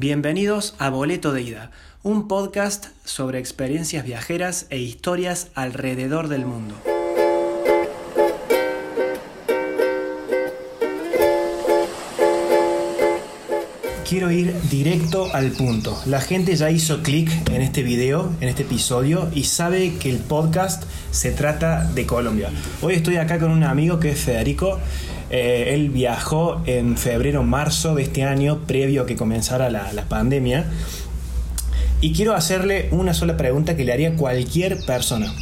Bienvenidos a Boleto de Ida, un podcast sobre experiencias viajeras e historias alrededor del mundo. Quiero ir directo al punto. La gente ya hizo clic en este video, en este episodio, y sabe que el podcast se trata de Colombia. Hoy estoy acá con un amigo que es Federico. Eh, él viajó en febrero, marzo de este año, previo a que comenzara la, pandemia. Y quiero hacerle una sola pregunta que le haría cualquier persona.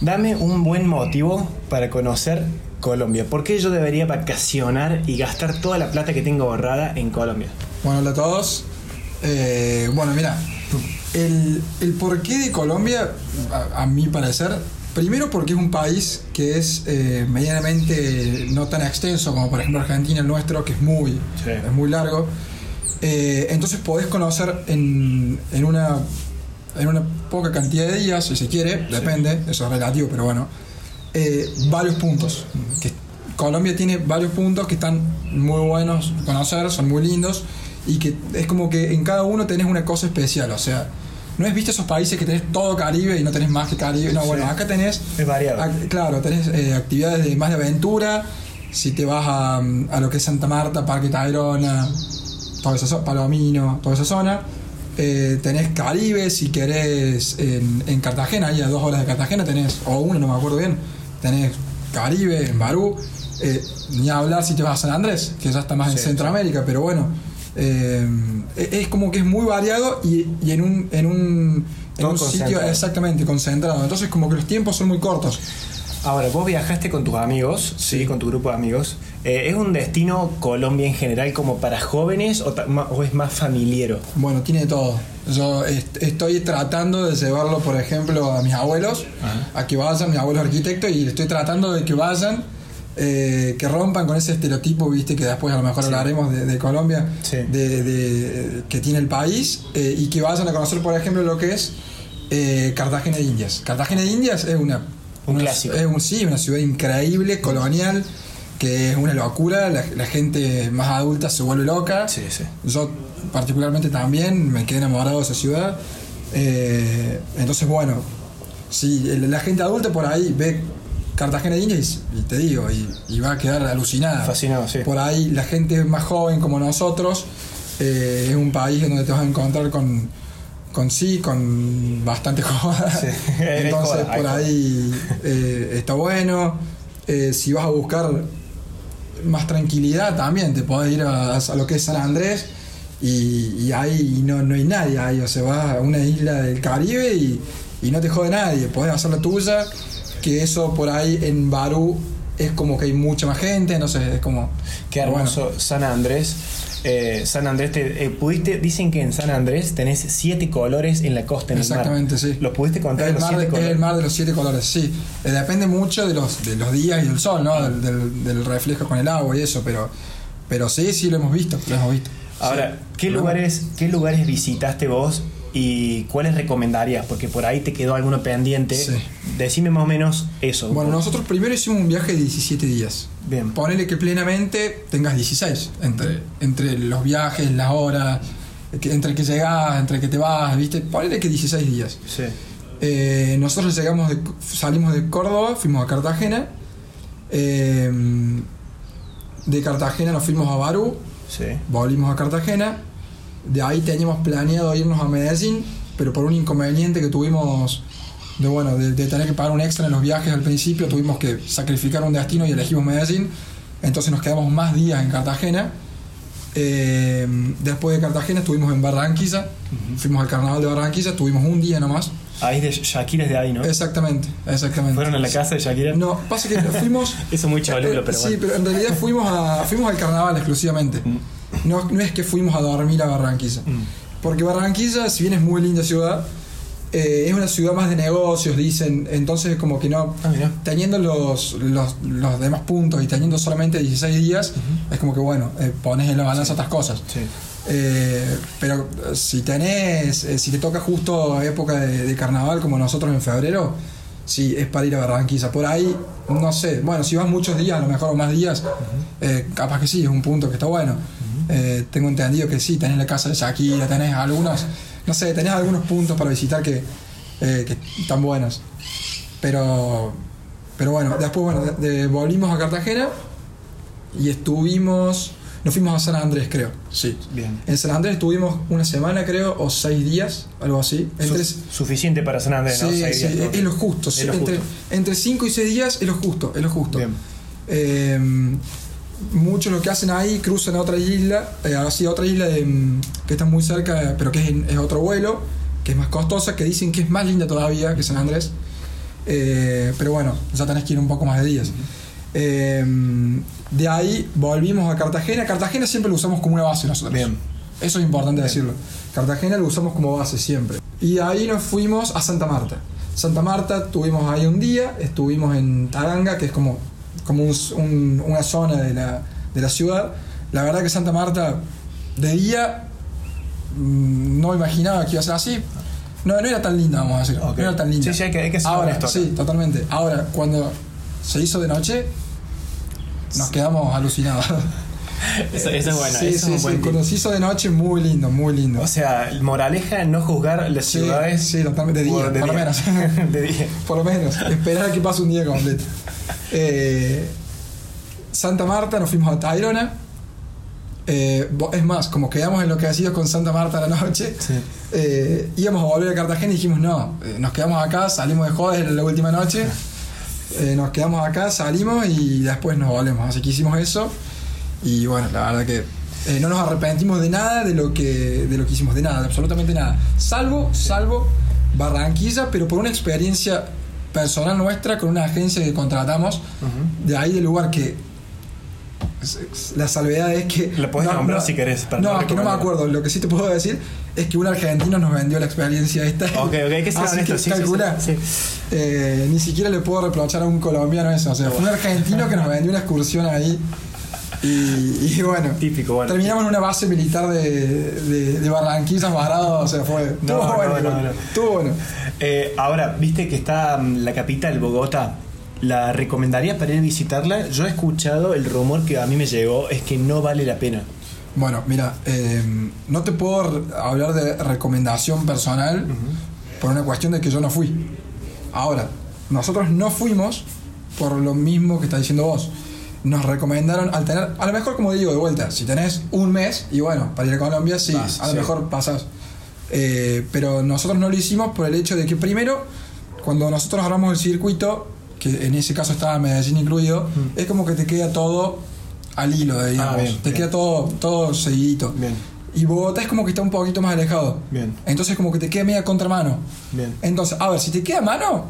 Dame un buen motivo para conocer Colombia. ¿Por qué yo debería vacacionar y gastar toda la plata que tengo ahorrada en Colombia? Bueno, hola a todos. Eh, bueno, mira, el, el porqué de Colombia, a, a mi parecer, primero porque es un país que es eh, medianamente no tan extenso como por ejemplo Argentina, el nuestro, que es muy, Sí. es muy largo. Eh, entonces podés conocer en, en, una, en una poca cantidad de días, si se quiere, depende, eso es relativo, pero bueno, eh, varios puntos. Que Colombia tiene varios puntos que están muy buenos conocer, son muy lindos y que es como que en cada uno tenés una cosa especial, o sea, no es viste esos países que tenés todo Caribe y no tenés más que Caribe, no, bueno, acá tenés Es variado. Ac- Claro, tenés eh, actividades de, más de aventura. Si te vas a, a lo que es Santa Marta, Parque Tayrona, toda esa Palomino, toda esa zona. Eh, tenés Caribe, si querés en, en Cartagena, ahí a dos horas de Cartagena tenés, o una, no me acuerdo bien, tenés Caribe, en Barú. Eh, ni hablar si te vas a San Andrés, que ya está más en Centroamérica, pero bueno. Eh, es como que es muy variado y, y en un, en un, en un sitio exactamente concentrado. Entonces como que los tiempos son muy cortos. Ahora, vos viajaste con tus amigos, sí, con tu grupo de amigos. Eh, ¿Es un destino Colombia en general como para jóvenes o, es más familiero? Bueno, tiene todo. Yo est- estoy tratando de llevarlo, por ejemplo, a mis abuelos, a que vayan, mi abuelo es arquitecto, y estoy tratando de que vayan, eh, que rompan con ese estereotipo, viste, que después a lo mejor hablaremos de, de Colombia, Sí. de, de- que tiene el país, eh, y que vayan a conocer, por ejemplo, lo que es eh, Cartagena de Indias. Cartagena de Indias es una... Un una- clásico. Es un, sí, una ciudad increíble, colonial, que es una locura, la, la gente más adulta se vuelve loca. sí. Yo particularmente también me quedé enamorado de esa ciudad. Entonces, bueno, si la gente adulta por ahí ve Cartagena de Indias y, te digo, y, y va a quedar alucinada. Fascinado, sí. Por ahí la gente más joven como nosotros, eh, es un país en donde te vas a encontrar con, con sí, con bastante joda. Sí, Entonces, joda, por ahí eh, está bueno. Eh, si vas a buscar más tranquilidad también, te podés ir a, a lo que es San Andrés y, y ahí no, no hay nadie ahí, o sea, vas a una isla del Caribe y, y no te jode nadie, podés hacer la tuya, que eso por ahí en Barú es como que hay mucha más gente, no sé, es como... Qué bueno, hermoso San Andrés. Eh, San Andrés, te, eh, pudiste, dicen que en San Andrés tenés siete colores en la costa, en el mar. Exactamente, sí. ¿Los pudiste contar el los mar, siete es colores? el mar de los siete colores, sí. Eh, depende mucho de los, de los días y del sol, ¿no? Del, del- del reflejo con el agua y eso, pero, pero sí, sí lo hemos visto, lo hemos visto. Ahora, Sí. ¿qué lugares, ¿qué lugares visitaste vos y cuáles recomendarías? Porque por ahí te quedó alguno pendiente. Sí. Decime más o menos eso. Bueno, nosotros primero hicimos un viaje de 17 días. Bien. Ponele que plenamente tengas 16, entre, entre los viajes, las horas, entre que llegás, entre que te vas, ¿viste? Ponele que 16 días. Sí. Eh, nosotros llegamos de, salimos de Córdoba, fuimos a Cartagena. Eh, de Cartagena nos fuimos a Barú, Sí. volvimos a Cartagena. De ahí teníamos planeado irnos a Medellín, pero por un inconveniente que tuvimos de bueno, de, de tener que pagar un extra en los viajes al principio, tuvimos que sacrificar un destino y elegimos Medellín. Entonces nos quedamos más días en Cartagena. Eh, después de Cartagena estuvimos en Barranquilla, fuimos al carnaval de Barranquilla, estuvimos un día nomás. Ahí de Shakira es de ahí, ¿no? Exactamente, exactamente. ¿Fueron a la casa de Shakira? No, pasa que fuimos. Eso es muy cholulo, Eh, pero Sí, bueno. pero en realidad fuimos, a, fuimos al carnaval exclusivamente. No, no es que fuimos a dormir a Barranquilla. Mm. Porque Barranquilla, si bien es muy linda ciudad, eh, es una ciudad más de negocios, dicen. Entonces, como que no. Ah. Teniendo los, los, los demás puntos y teniendo solamente 16 días, es como que bueno, eh, pones en la balanza otras cosas. Sí. Eh, pero eh, si tenés, si te toca justo época de, de carnaval como nosotros en febrero, sí, es para ir a Barranquilla. Por ahí, no sé, bueno, si vas muchos días, a lo mejor o más días, capaz que sí, es un punto que está bueno. Eh, tengo entendido que sí, tenés la casa de Shakira, tenés algunos, no sé, tenés algunos puntos para visitar que, eh, que están buenos. Pero, pero bueno, después bueno, de- de- volvimos a Cartagena y estuvimos, nos fuimos a San Andrés, creo, sí. Bien. En San Andrés estuvimos una semana, creo, o seis días, algo así. Entre, Su- suficiente para San Andrés, ¿no? Sí, Seis sí, días, es, lo justo. Es lo entre, justo. entre 5 y 6 días es lo justo, es lo justo. Bien. Eh, muchos lo que hacen ahí cruzan a otra isla, eh, así a otra isla de, mm, que está muy cerca, pero que es, otro vuelo, que es más costosa, que dicen que es más linda todavía que San Andrés. Eh, pero bueno, ya tenés que ir un poco más de días. Eh, de ahí volvimos a Cartagena. Cartagena siempre lo usamos como una base nosotros. Bien. Eso es importante Bien. decirlo. Cartagena lo usamos como base siempre. Y ahí nos fuimos a Santa Marta. Santa Marta tuvimos ahí un día, estuvimos en Taranga, que es como, como un- un- una zona de la, de la ciudad. La verdad que Santa Marta de día mm, no imaginaba que iba a ser así. No, no era tan linda, vamos a decir. No era tan linda. Sí, sí, hay que- hay que ser Ahora, honesto sí, totalmente. Ahora, cuando se hizo de noche, nos quedamos alucinados. Eso, eso es bueno. sí, eso es sí, un sí. buen tip. Cuando se hizo de noche, muy lindo, muy lindo. O sea, moraleja, no juzgar las Sí, ciudades. sí, totalmente. De día, por, por lo menos. de día. Por lo menos, esperar a que pase un día completo. Eh, Santa Marta, nos fuimos a Tayrona. Eh, es más, como quedamos en lo que ha sido con Santa Marta a la noche, Sí. eh, íbamos a volver a Cartagena y dijimos, no, eh, nos quedamos acá, salimos de joder en la última noche, nos quedamos acá, salimos y después nos volvemos. Así que hicimos eso y bueno, la verdad que eh, no nos arrepentimos de nada de lo que de lo que hicimos, de nada, de absolutamente nada. Salvo, salvo Barranquilla, pero por una experiencia personal nuestra con una agencia que contratamos de ahí del lugar que la salvedad es que La podés nombrar si querés, para no, no es que no me acuerdo lo que sí te puedo decir es que un argentino nos vendió la experiencia esta Ok, ok, que ser Así honesto. que sí, sí, sí, calcula. sí. Eh, ni siquiera le puedo reprochar a un colombiano eso. O sea, fue un argentino que nos vendió una excursión ahí. Y, y bueno, Típico, bueno. terminamos en una base militar de, de, de Barranquillas varado. O sea, fue. No, estuvo no, bueno. no, igual, no. Estuvo bueno. Eh, ahora, viste que está mm, la capital, Bogotá. ¿La recomendaría para ir a visitarla? Yo he escuchado el rumor que a mí me llegó, es que no vale la pena. Bueno, mira, eh, no te puedo hablar de recomendación personal por una cuestión de que yo no fui. Ahora, nosotros no fuimos por lo mismo que está diciendo vos. Nos recomendaron al tener, a lo mejor como digo de vuelta, si tenés un mes y bueno, para ir a Colombia sí, Vas, a lo sí. mejor pasás. Eh, pero nosotros no lo hicimos por el hecho de que primero, cuando nosotros agarramos el circuito, que en ese caso estaba Medellín incluido, es como que te queda todo al hilo, digamos. Ah, bien, te bien. queda todo, todo seguidito. Bien. Y Bogotá es como que está un poquito más alejado. Bien. Entonces como que te queda media contramano. Bien. Entonces, a ver, si te queda a mano,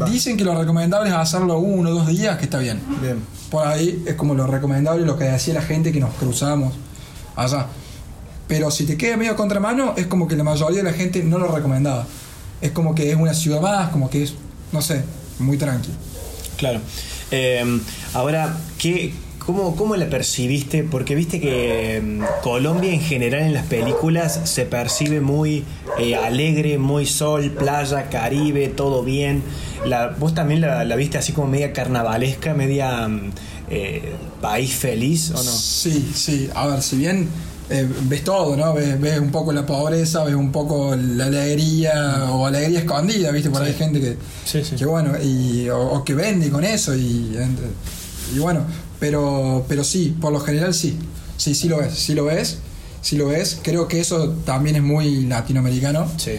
Va. dicen que lo recomendable es hacerlo uno o dos días, que está bien. Bien. Por ahí es como lo recomendable lo que decía la gente que nos cruzamos allá. Pero si te queda medio a contramano, es como que la mayoría de la gente no lo recomendaba. Es como que es una ciudad más, como que es, no sé, muy tranqui. Claro. Eh, ahora, ¿qué, cómo, ¿cómo la percibiste? Porque viste que mm, Colombia en general en las películas se percibe muy eh, alegre, muy sol, playa, Caribe, todo bien. La, ¿Vos también la, la viste así como media carnavalesca, media mm, eh, país feliz o no? Sí, sí. A ver, si bien eh, ves todo, ¿no? Ves, ves un poco la pobreza, ves un poco la alegría o alegría escondida, ¿viste? Por ahí hay gente que, Sí, sí. que bueno, y, o, o que vende con eso y, y bueno, pero, pero sí, por lo general sí. Sí, sí lo ves, sí lo ves, sí lo ves. Creo que eso también es muy latinoamericano. Sí.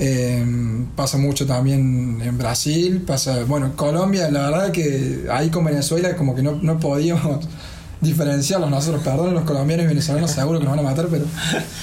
Eh, pasa mucho también en Brasil, pasa, bueno, en Colombia, la verdad que ahí con Venezuela como que no, no podíamos diferenciarlos nosotros, perdón, los colombianos y venezolanos seguro que nos van a matar, pero,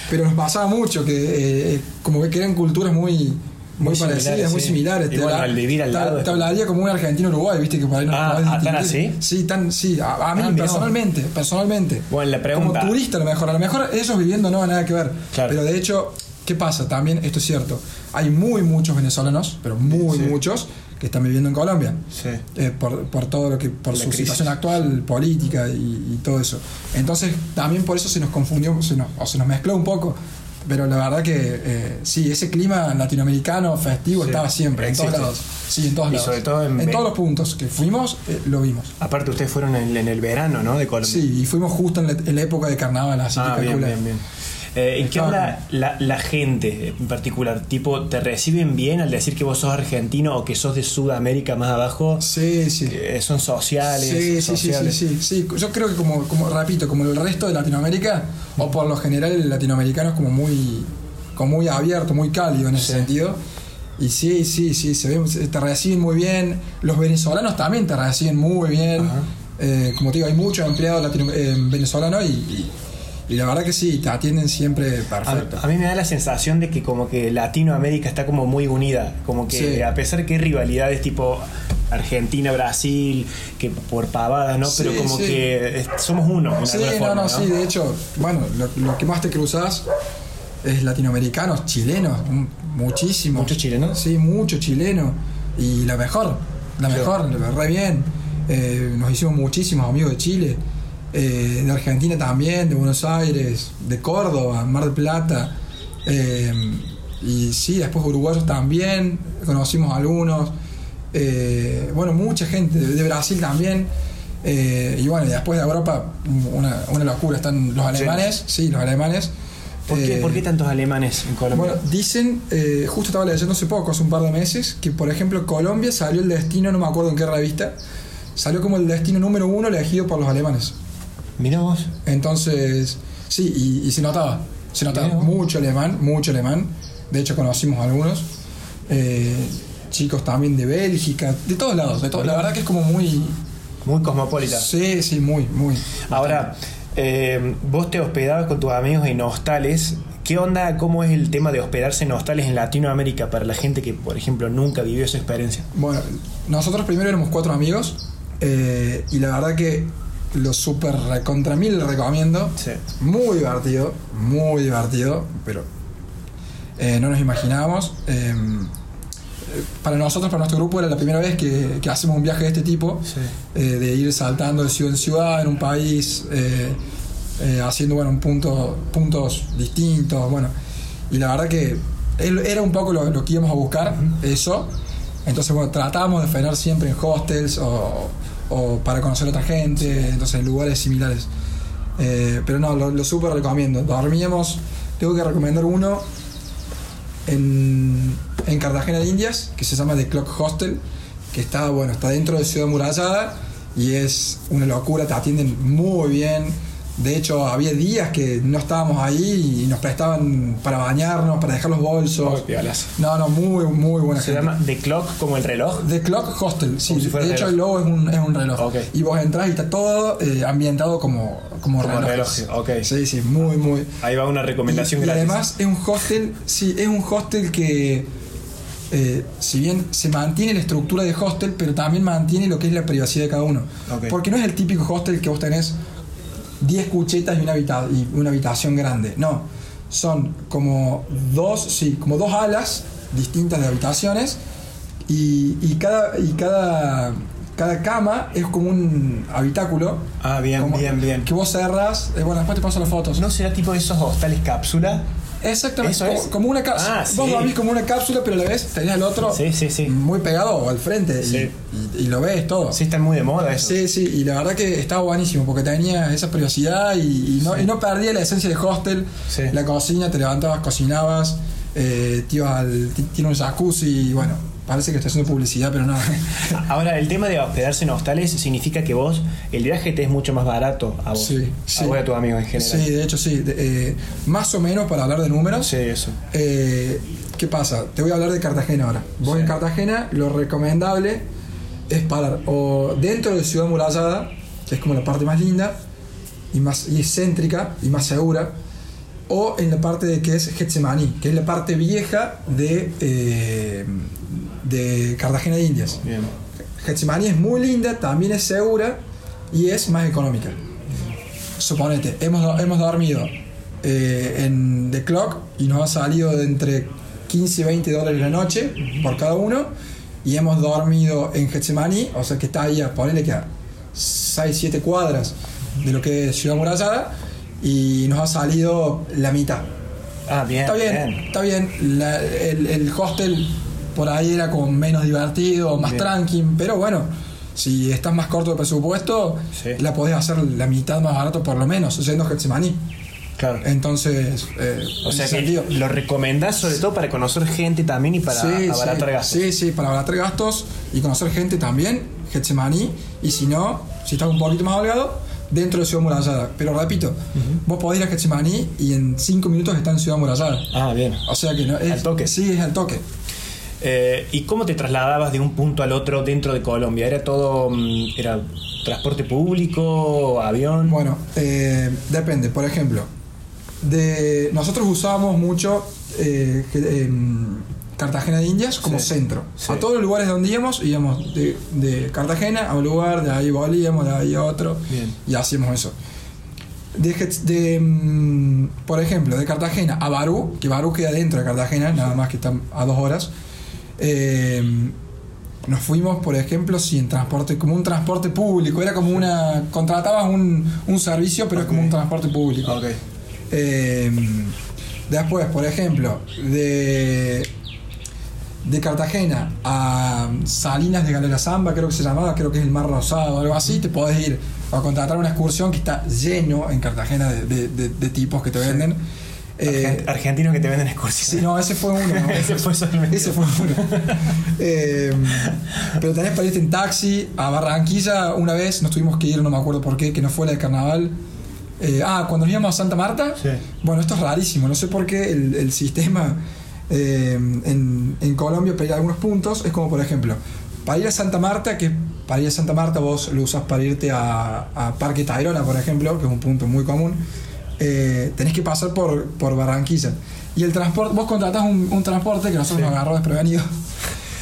pero nos pasaba mucho que eh, como que eran culturas muy, muy, Muy parecidas, muy similares. Y bueno, da- al vivir al te- lado Te, hablaría como un argentino Uruguay, viste que por ahí no Ah, ah, ¿tan así? Sí, tan, sí, a, a mí Ah, personalmente, personalmente. Bueno, la pregunta- Como turista a lo mejor, a lo mejor ellos viviendo no van nada que ver. Claro. Pero de hecho, ¿qué pasa? También esto es cierto. Hay muy muchos venezolanos, pero muy Sí. muchos, que están viviendo en Colombia. Sí. Eh, por, por todo lo que por La su crisis. situación actual política y, y todo eso entonces también por eso se nos confundió se nos, o se nos mezcló un poco pero la verdad que eh, sí, ese clima latinoamericano festivo Sí, estaba siempre, en todos lados. Sí, en todos Y lados. sobre todo en- todos los puntos que fuimos, eh, lo vimos. Aparte, ustedes fueron en, en el verano, ¿no? De Colombia. Sí, y fuimos justo en la, en la época de carnaval, así Ah, que bien, bien, bien. Eh, ¿En qué onda la, la gente en particular? Tipo, ¿te reciben bien al decir que vos sos argentino o que sos de Sudamérica más abajo? Sí, sí. Eh, ¿Son sociales? Sí, sí, sí, sí, sociales? sí, sí. Yo creo que como, como repito, como el resto de Latinoamérica, o por lo general el latinoamericano es como muy, como muy abierto, muy cálido en ese Sí. sentido. Y sí, sí, sí, se ve, te reciben muy bien. Los venezolanos también te reciben muy bien. Eh, como te digo, hay muchos empleados eh, venezolanos y, y- y la verdad que sí, te atienden siempre perfecto. A, a mí me da la sensación de que como que Latinoamérica está como muy unida, como que Sí. a pesar que hay rivalidades tipo Argentina, Brasil, que por pavadas, ¿no? Sí, Pero como sí. que somos uno. Sí, no, forma, no, sí, de hecho, bueno, lo, lo que más te cruzas es latinoamericanos, chilenos, muchísimos. ¿Muchos chilenos? Sí, mucho chileno. Y la mejor, la mejor, re bien. Eh, nos hicimos muchísimos amigos de Chile, eh, de Argentina también, de Buenos Aires, de Córdoba, Mar del Plata. eh, y sí, después uruguayos también, conocimos algunos. Eh, bueno, mucha gente, de, de Brasil también. Eh, y bueno, y después de Europa, una, una locura. Están los alemanes, sí, los alemanes. ¿Por qué, Eh, por qué tantos alemanes en Colombia? bueno, dicen, eh, justo estaba leyendo hace poco, hace un par de meses, que por ejemplo Colombia salió el destino, no me acuerdo en qué revista, salió como el destino número uno elegido por los alemanes. Mira vos. Entonces, sí, y, y se notaba, se notaba Mirá mucho alemán, mucho alemán. De hecho, conocimos algunos. Eh, chicos también de Bélgica, de todos lados, de la verdad que es como muy... Muy cosmopolita. Sí, sí, muy, muy. Ahora, eh, vos te hospedabas con tus amigos en hostales. ¿Qué onda? ¿Cómo es el tema de hospedarse en hostales en Latinoamérica para la gente que, por ejemplo, nunca vivió esa experiencia? Bueno, nosotros primero éramos cuatro amigos eh, y la verdad que lo super recontra mil recomiendo. Sí. Muy divertido, muy divertido, pero eh, no nos imaginábamos. Eh, para nosotros, para nuestro grupo, era la primera vez que, que hacemos un viaje de este tipo, Sí. eh, de ir saltando de ciudad en ciudad en un país, haciendo bueno, un punto, puntos distintos. Bueno, y la verdad que era un poco lo, lo que íbamos a buscar, eso. Entonces, bueno, tratábamos de frenar siempre en hostels o, o para conocer a otra gente, entonces en lugares similares. Eh, pero no, lo, lo súper recomiendo. Dormíamos, tengo que recomendar uno en, en Cartagena de Indias, que se llama The Clock Hostel, que está, bueno, está dentro de Ciudad Murallada y es una locura, te atienden muy bien. De hecho, había días que no estábamos ahí y nos prestaban para bañarnos, para dejar los bolsos. Muy. No, no, muy, muy buena Se gente. llama The Clock como el reloj. The Clock Hostel, sí. Si de hecho, reloj. el logo es un, es un reloj. Y vos entras y está todo eh, ambientado como, como, Como reloj, ok. Sí, sí, muy, muy. Ahí va una recomendación y, y además es un hostel, sí, es un hostel que, eh, si bien se mantiene la estructura de hostel, pero también mantiene lo que es la privacidad de cada uno. Porque no es el típico hostel que vos tenés 10 cuchetas y una, habita- y una habitación grande. No, son como dos, sí, como dos alas distintas de habitaciones y, y cada, y cada, cada cama es como un habitáculo. Ah, bien, bien, bien. Que vos cerrás, eh, bueno, después te paso las fotos. ¿No será tipo esos hostales cápsula? Exactamente, Eso como, es. como una cápsula. Ah, Vos sí. dormís como una cápsula, pero a la vez tenés al otro Sí, sí, sí. muy pegado al frente y- Sí. y, y lo ves todo. Sí, están muy de moda eso. Sí, sí, y la verdad que estaba buenísimo porque tenía esa privacidad y, y no, no perdía la esencia de hostel. La cocina, te levantabas, cocinabas, eh, te ibas al- ti- tiene un jacuzzi y bueno, parece que estoy haciendo publicidad, pero no. Ahora, el tema de hospedarse en hostales significa que vos, el viaje te es mucho más barato a vos. Sí, A sí. vos y a tus amigos en general. sí, de hecho sí. de- eh, más o menos para hablar de números. Sí, eso. Eh, ¿Qué pasa? Te voy a hablar de Cartagena ahora. Vos Sí. en Cartagena lo recomendable es parar o dentro de Ciudad Murallada, que es como la parte más linda y más y céntrica y más segura, o en la parte de que es Getsemaní, que es la parte vieja de, eh, de Cartagena de Indias. Bien. Getsemaní es muy linda, también es segura y es más económica. Suponete, hemos, hemos dormido eh, en The Clock y nos ha salido de entre 15 y 20 dólares la noche por cada uno. Y hemos dormido en Getsemaní, o sea que está ahí a ponerle que a 6, 7 cuadras de lo que es Ciudad Murallada. Y nos ha salido la mitad. Ah, bien. Está bien, está bien. La- el, el hostel por ahí era como menos divertido, más Bien. tranqui, pero bueno, si estás más corto de presupuesto, Sí. la podés hacer la mitad más barato por lo menos, yendo a Getsemaní. Claro. Entonces, eh, O sea que sentido. lo recomendás sobre todo para conocer gente también y para Sí, abaratar sí, gastos. Sí, sí, para abaratar gastos y conocer gente también, Getsemaní, y si no, si estás un poquito más holgado, dentro de Ciudad Murallada. Pero repito, vos podés ir a Getsemaní y en 5 minutos estás en Ciudad Murallada. Ah, bien. O sea que no es. Al toque. Sí, es al toque. Eh, ¿Y cómo te trasladabas de un punto al otro dentro de Colombia? ¿Era todo mm, era transporte público, avión? Bueno, eh, depende. Por ejemplo, de nosotros usábamos mucho eh, em, Cartagena de Indias como Sí, centro. sí. A todos los lugares donde íbamos, íbamos de, de Cartagena a un lugar, de ahí volvíamos, de ahí a otro, Bien. y hacíamos eso. De, de, mm, por ejemplo, de Cartagena a Barú, que Barú queda dentro de Cartagena, nada más que están a dos horas. Eh, nos fuimos, por ejemplo, sin transporte, como un transporte público, era como una. contratabas un, un servicio, pero es como un transporte público. Eh, después, por ejemplo, de, de Cartagena a Salinas de Galera Zamba, creo que se llamaba, creo que es el Mar Rosado o algo así, te podés ir a contratar una excursión que está lleno en Cartagena de, de- de- de tipos que te venden. Eh, Argent- Argentinos que te venden sí, excursiones. no, ese fue uno. ¿no? Ese fue solamente Ese fue uno. Eh, pero tenés para irte en taxi a Barranquilla una vez, nos tuvimos que ir, no me acuerdo por qué, que no fue la de carnaval. Eh, ah, cuando nos íbamos a Santa Marta. Sí. Bueno, esto es rarísimo, no sé por qué el, el sistema eh, en, en Colombia para ir a algunos puntos es como, por ejemplo, para ir a Santa Marta, que para ir a Santa Marta vos lo usas para irte a, a Parque Tayrona, por ejemplo, que es un punto muy común, eh, tenés que pasar por, por Barranquilla. Y el transporte, vos contratás un, un transporte que nosotros Sí. nos agarró desprevenido.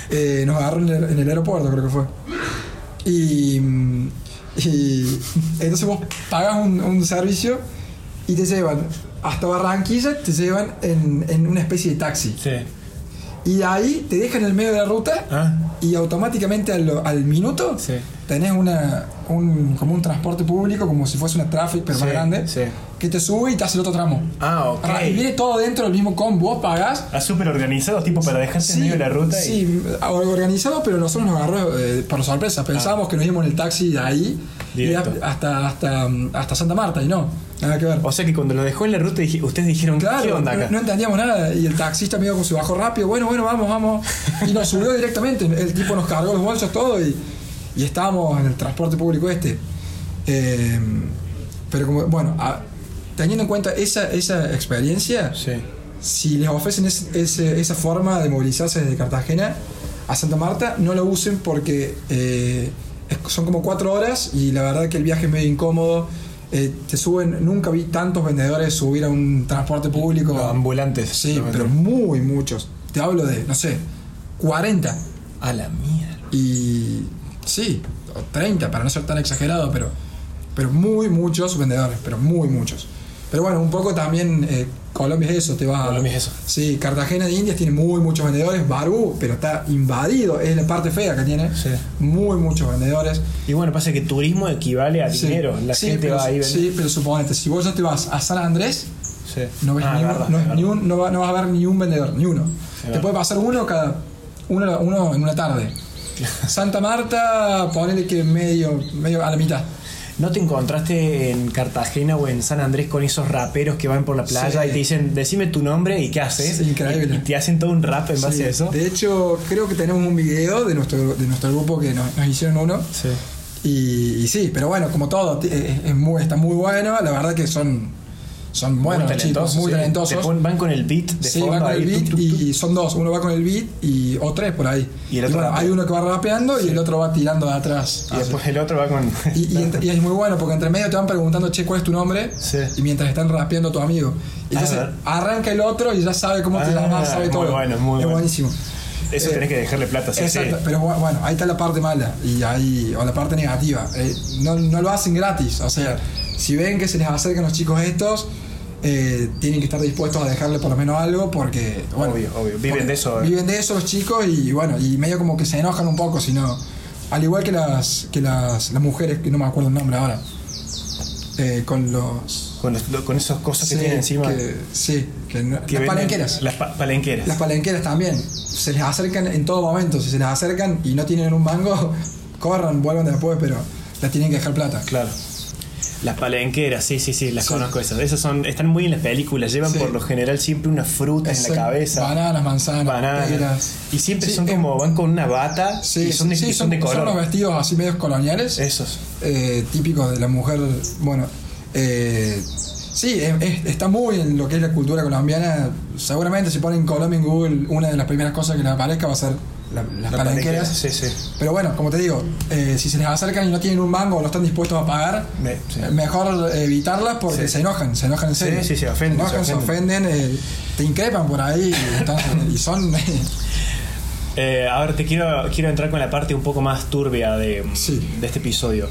Eh, nos agarró en el, en el aeropuerto, creo que fue. Y, y entonces vos pagas un, un servicio y te llevan hasta Barranquilla, te llevan en, en una especie de taxi. Sí. Y ahí te dejan en el medio de la ruta Ah, y automáticamente al, al minuto Sí. tenés una, un, como un transporte público, como si fuese una traffic, pero Sí, más grande, sí. que te sube y te hace el otro tramo. Ah, ok. Y viene todo dentro del mismo com, vos pagás. Ah, súper organizado, tipo para dejarte en medio de la ruta. y- Sí, organizado, pero nosotros nos agarró eh, por sorpresa. Pensábamos que nos íbamos en el taxi de ahí y hasta, hasta, hasta Santa Marta y no, nada que ver. O sea que cuando lo dejó en la ruta, ustedes dijeron, Claro, ¿qué onda acá? no, no entendíamos nada y el taxista medio como se bajó rápido, bueno, bueno, vamos, vamos. Y nos subió directamente, el tipo nos cargó los bolsos, todo y, y estábamos en el transporte público este. Eh, pero como, bueno, a- teniendo en cuenta esa, esa experiencia, Sí. si les ofrecen es- ese- esa forma de movilizarse desde Cartagena a Santa Marta, no lo usen porque eh, es- son como cuatro horas y la verdad que el viaje es medio incómodo. Eh, te suben, nunca vi tantos vendedores subir a un transporte público. Ambulantes. Sí, pero muy muchos. Te hablo de, no sé, 40. A la mierda. Y sí, o 30 para no ser tan exagerado, pero, pero muy muchos vendedores, pero muy muchos. Pero bueno, un poco también eh, Colombia es eso, te vas a- Colombia es eso. Sí, Cartagena de Indias tiene muy muchos vendedores, Barú, pero está invadido, es la parte fea que tiene. Sí. Muy muchos vendedores. Y bueno, pasa que turismo equivale a Sí. dinero. La Sí, gente pero, va ahí vende- Sí, pero suponete, si vos ya te vas a San Andrés, no ves Ah, ni, un- agarras, no, agarras. ni un- no va- no vas a ver ni un vendedor, ni uno. Te verdad. puede pasar uno cada uno, uno en una tarde. Santa Marta, ponele que medio, medio a la mitad. ¿No te encontraste en Cartagena o en San Andrés con esos raperos que van por la playa Sí. y te dicen, decime tu nombre y qué haces? Sí, increíble. Y, y te hacen todo un rap en base Sí, a eso. De hecho, creo que tenemos un video de nuestro, de nuestro grupo que nos, nos hicieron uno. Sí. Y, y sí, pero bueno, como todo, es, es muy, está muy bueno. La verdad que son, son buenos muy chicos, talentosos. muy sí. talentosos. Te pon- van con el beat de Sí, fondo va con el beat y son dos. Uno va con el beat y, o tres por ahí. Y el otro bueno, hay uno que va rapeando y el otro va tirando de atrás. Y después el otro va con. Y, y entre- y es muy bueno porque entre medio te van preguntando, che, ¿cuál es tu nombre? Y mientras están rapeando tu amigo. Y Ah, entonces arranca el otro y ya sabe cómo te Ah, llamas, sabe muy todo. bueno, muy es bueno. buenísimo. Eso Eh, tenés que dejarle plata, sí, Exacto, sí. pero bu- bueno, ahí está la parte mala y ahí, o la parte negativa. Eh, no, no lo hacen gratis, o sea, si ven que se les acercan los chicos estos, eh, tienen que estar dispuestos a dejarle por lo menos algo porque, bueno, Obvio, obvio. Viven de eso, eh. Viven de eso los chicos y bueno, y medio como que se enojan un poco, si no, al igual que las, que las, las mujeres, que no me acuerdo el nombre ahora. eh, con los. Con, los- con esas cosas que tienen encima. que- sí, que no- que las palenqueras. Las pa- palenqueras. Las palenqueras también. Se les acercan en todo momento. Si se les acercan y no tienen un mango, corran, vuelvan después, pero les tienen que dejar plata. Claro. Las palenqueras, sí, sí, sí, las Sí. conozco esas. Esas son, están muy en las películas, llevan Sí. por lo general siempre una fruta en la cabeza. Bananas, manzanas, Bananas. peras. Y siempre Sí, son como, van con una bata Sí, y son de, son de color. los vestidos así medios coloniales, Esos. eh, típicos de la mujer. Bueno, eh, sí, es- es- está muy en lo que es la cultura colombiana. Seguramente si ponen Colombia en Google, una de las primeras cosas que les aparezca va a ser la- las La Sí, sí. Pero bueno, como te digo, eh, si se les acercan y no tienen un mango o no están dispuestos a pagar, Me- sí. eh, mejor evitarlas porque se enojan, se enojan en Sí, serio. sí, se ofenden, Se enojan, se se ofenden, eh, te increpan por ahí y, son. Eh, a ver, te quiero, quiero entrar con la parte un poco más turbia de, este episodio.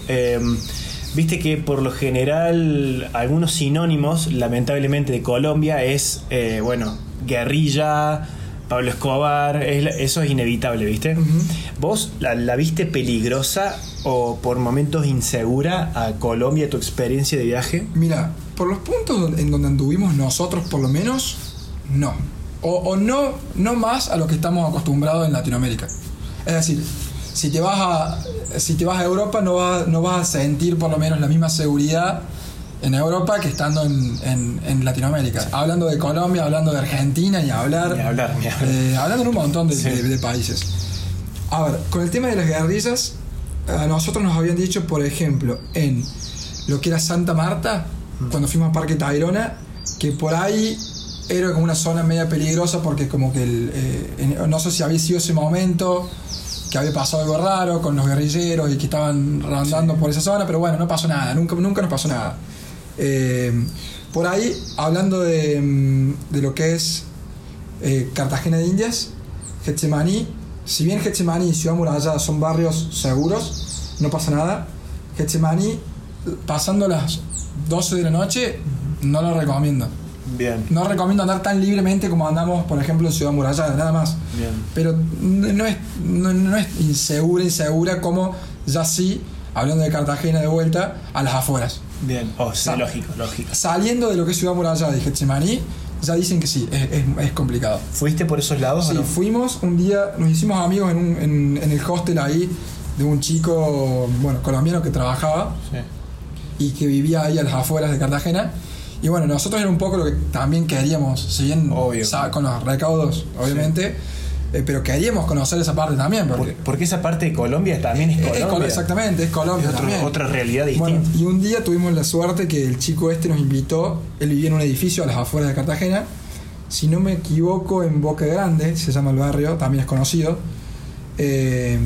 Viste que por lo general algunos sinónimos, lamentablemente, de Colombia es, bueno, guerrilla, Pablo Escobar, eso es inevitable, ¿viste? ¿Vos la, la viste peligrosa o por momentos insegura a Colombia, tu experiencia de viaje? Mira, por los puntos en donde anduvimos nosotros, por lo menos, no. O, o no, no más a lo que estamos acostumbrados en Latinoamérica. Es decir, si te vas a, si te vas a Europa no vas, no vas a sentir por lo menos la misma seguridad en Europa que estando en, en- en Latinoamérica. Hablando de Colombia, hablando de Argentina, y hablar. Ni hablar, ni hablar. eh, hablando en un montón de, Sí. de- de países. A ver, con el tema de las guerrillas, a nosotros nos habían dicho, por ejemplo, en lo que era Santa Marta, cuando fuimos a Parque Tayrona, que por ahí era como una zona media peligrosa porque como que el, eh, no sé si había sido ese momento que había pasado algo raro con los guerrilleros y que estaban rondando por esa zona, pero bueno, no pasó nada, nunca, nunca nos pasó nada. Eh, por ahí, hablando de, mm, de lo que es eh, Cartagena de Indias, Getsemaní, si bien Getsemaní y Ciudad Murallada son barrios seguros, no pasa nada. Getsemaní, pasando las 12 de la noche, no lo recomiendo. Bien. No recomiendo andar tan libremente como andamos, por ejemplo, en Ciudad Murallada, nada más. Bien. Pero no no es, no, no es insegura, insegura como ya sí, hablando de Cartagena de vuelta, a las afueras. Bien. Oh, sí, Sa- lógico, lógico. Saliendo de lo que es Ciudad Murallada y Getsemaní, ya dicen que sí, es, es- es complicado. ¿Fuiste por esos lados o Sí, no? fuimos un día, nos hicimos amigos en, un- en, en el hostel ahí de un chico, bueno, colombiano que trabajaba Sí. y que vivía ahí a las afueras de Cartagena. Y bueno, nosotros era un poco lo que también queríamos, si bien Obvio. con los recaudos, obviamente, eh, pero queríamos conocer esa parte también, porque Por- porque esa parte de Colombia también es es Colombia. Col- exactamente, es Colombia Es otro- también. otra realidad distinta. Bueno, y un día tuvimos la suerte que el chico este nos invitó, él vivía en un edificio a las afueras de Cartagena, si no me equivoco en Boca Grande, se llama el barrio, también es conocido. Eh,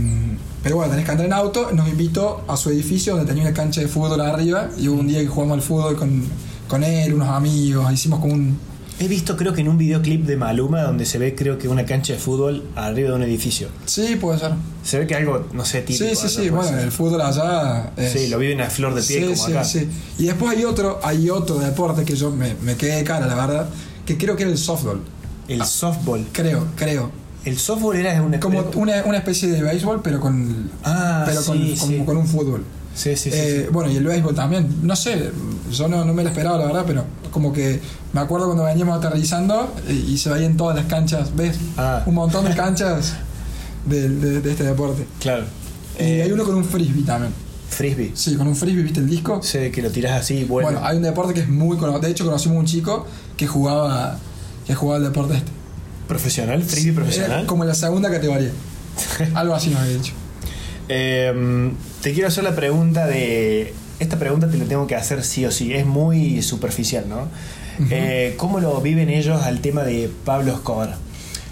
pero bueno, tenés que andar en auto, nos invitó a su edificio donde tenía una cancha de fútbol arriba y hubo un día que jugamos al fútbol con, con él, unos amigos, hicimos como un... He visto creo que en un videoclip de Maluma donde se ve creo que una cancha de fútbol arriba de un edificio. Sí, puede ser. Se ve que algo, no sé, típico. sí, sí, sí, bueno, ser. el fútbol allá... es- Sí, lo viven a flor de pie Sí, como sí, acá. sí. Y después hay otro, hay otro deporte que yo me, me quedé de cara, la verdad, que creo que era el softball. El softball. Creo, creo. El softball era una Como una, una especie de béisbol, pero con Ah, pero sí, con- sí. con un fútbol. Sí, sí, sí. Eh, sí. Bueno, y el béisbol también. No sé, yo no, no me lo esperaba, la verdad, pero como que me acuerdo cuando veníamos aterrizando y, y se veían todas las canchas, ¿ves? Ah. Un montón de canchas de, de- de este deporte. Claro. Y Eh, hay uno con un frisbee también. Frisbee. Sí, con un frisbee, ¿viste el disco? Sí, que lo tirás así y vuelve. Bueno, hay un deporte que es muy conocido. De hecho, conocimos un chico que jugaba que jugaba el deporte este. ¿Profesional? ¿Frisbee profesional? Era como la segunda categoría. Algo así nos había dicho. Eh, te quiero hacer la pregunta de. Esta pregunta te la tengo que hacer sí o sí. Es muy superficial, ¿no? Eh, ¿Cómo lo viven ellos al tema de Pablo Escobar?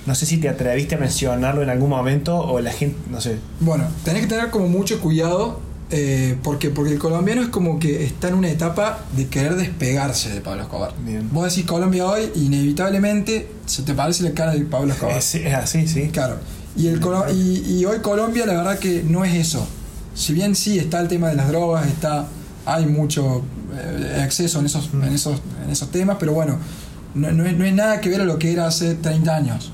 No sé si te atreviste a mencionarlo en algún momento o la gente. No sé. Bueno, tenés que tener como mucho cuidado eh, porque, porque el colombiano es como que está en una etapa de querer despegarse de Pablo Escobar. Bien. Vos decís Colombia hoy, inevitablemente se te parece la cara de Pablo Escobar. Es, es así, sí. Claro. Y, el Colo- y, y hoy Colombia, la verdad que no es eso. Si bien sí está el tema de las drogas, está hay mucho eh, exceso en esos, en, esos, en esos temas, pero bueno, no, no es, no es nada que ver a lo que era hace 30 años.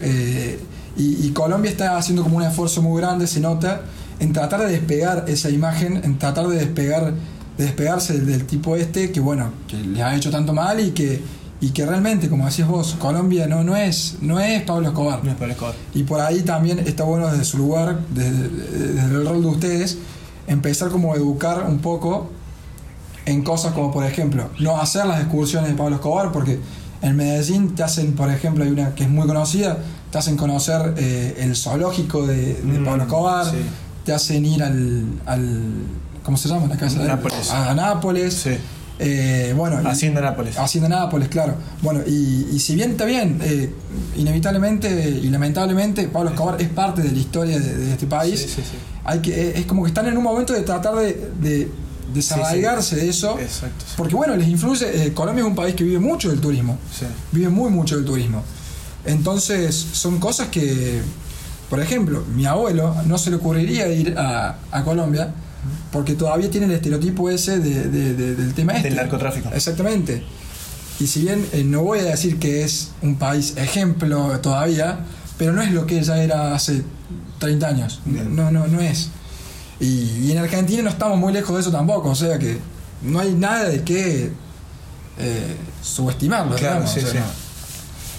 Eh, y, y Colombia está haciendo como un esfuerzo muy grande, se nota, en tratar de despegar esa imagen, en tratar de despegar de despegarse del, del tipo este que, bueno, que le ha hecho tanto mal y que, y que realmente, como decías vos, Colombia no, no, es, no es Pablo Escobar. No es Pablo Escobar. Y por ahí también está bueno desde su lugar, desde, desde el rol de ustedes, empezar como a educar un poco en cosas como, por ejemplo, no hacer las excursiones de Pablo Escobar, porque en Medellín te hacen, por ejemplo, hay una que es muy conocida, te hacen conocer eh, el zoológico de, de Mm, Pablo Escobar, sí. te hacen ir al, al ¿cómo se llama la casa? de? Nápoles. A, a Nápoles. Sí. Eh, bueno, Hacienda Nápoles. Hacienda Nápoles, claro. Bueno, y, y si bien está bien, eh, inevitablemente y lamentablemente Pablo Escobar es parte de la historia de, de este país, Sí, sí, sí. hay que, es como que están en un momento de tratar de, de desarraigarse de eso. Exacto. Porque bueno, les influye, eh, Colombia es un país que vive mucho del turismo, vive muy mucho del turismo. Entonces son cosas que, por ejemplo, mi abuelo no se le ocurriría ir a, a Colombia porque todavía tiene el estereotipo ese de- de- de- del tema este. Del narcotráfico. Exactamente. Y si bien eh, no voy a decir que es un país ejemplo todavía, pero no es lo que ya era hace 30 años. Bien. No, no, no es. Y, y en Argentina no estamos muy lejos de eso tampoco, o sea que no hay nada de qué eh, subestimarlo. Claro, digamos, sí, o sea, sí. no.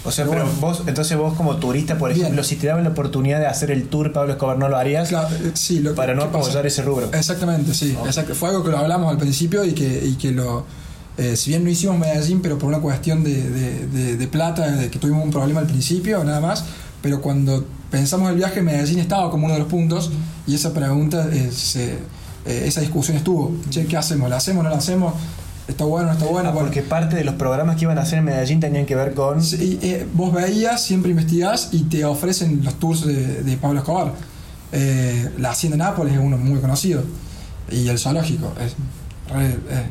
O sea, Pero pero bueno. vos, entonces vos como turista, por Bien. ejemplo, si te daban la oportunidad de hacer el tour Pablo Escobar, ¿no lo harías? Claro, eh, sí, lo que- Para no apoyar ese rubro. Exactamente, sí. Exacto. Fue algo que lo hablamos al principio y que, y que lo. eh, si bien no hicimos Medellín, pero por una cuestión de, de- de- de plata, de que tuvimos un problema al principio, nada más. Pero cuando pensamos el viaje, Medellín estaba como uno de los puntos y esa pregunta, eh, se- eh, esa discusión estuvo. Che, ¿qué hacemos? ¿La hacemos? ¿No la hacemos? ¿Está bueno? ¿No está bueno? Ah, Bueno, porque parte de los programas que iban a hacer en Medellín tenían que ver con... Sí, eh, vos veías, siempre investigás y te ofrecen los tours de, de Pablo Escobar. Eh, la Hacienda Nápoles es uno muy conocido. Y el zoológico es re, eh,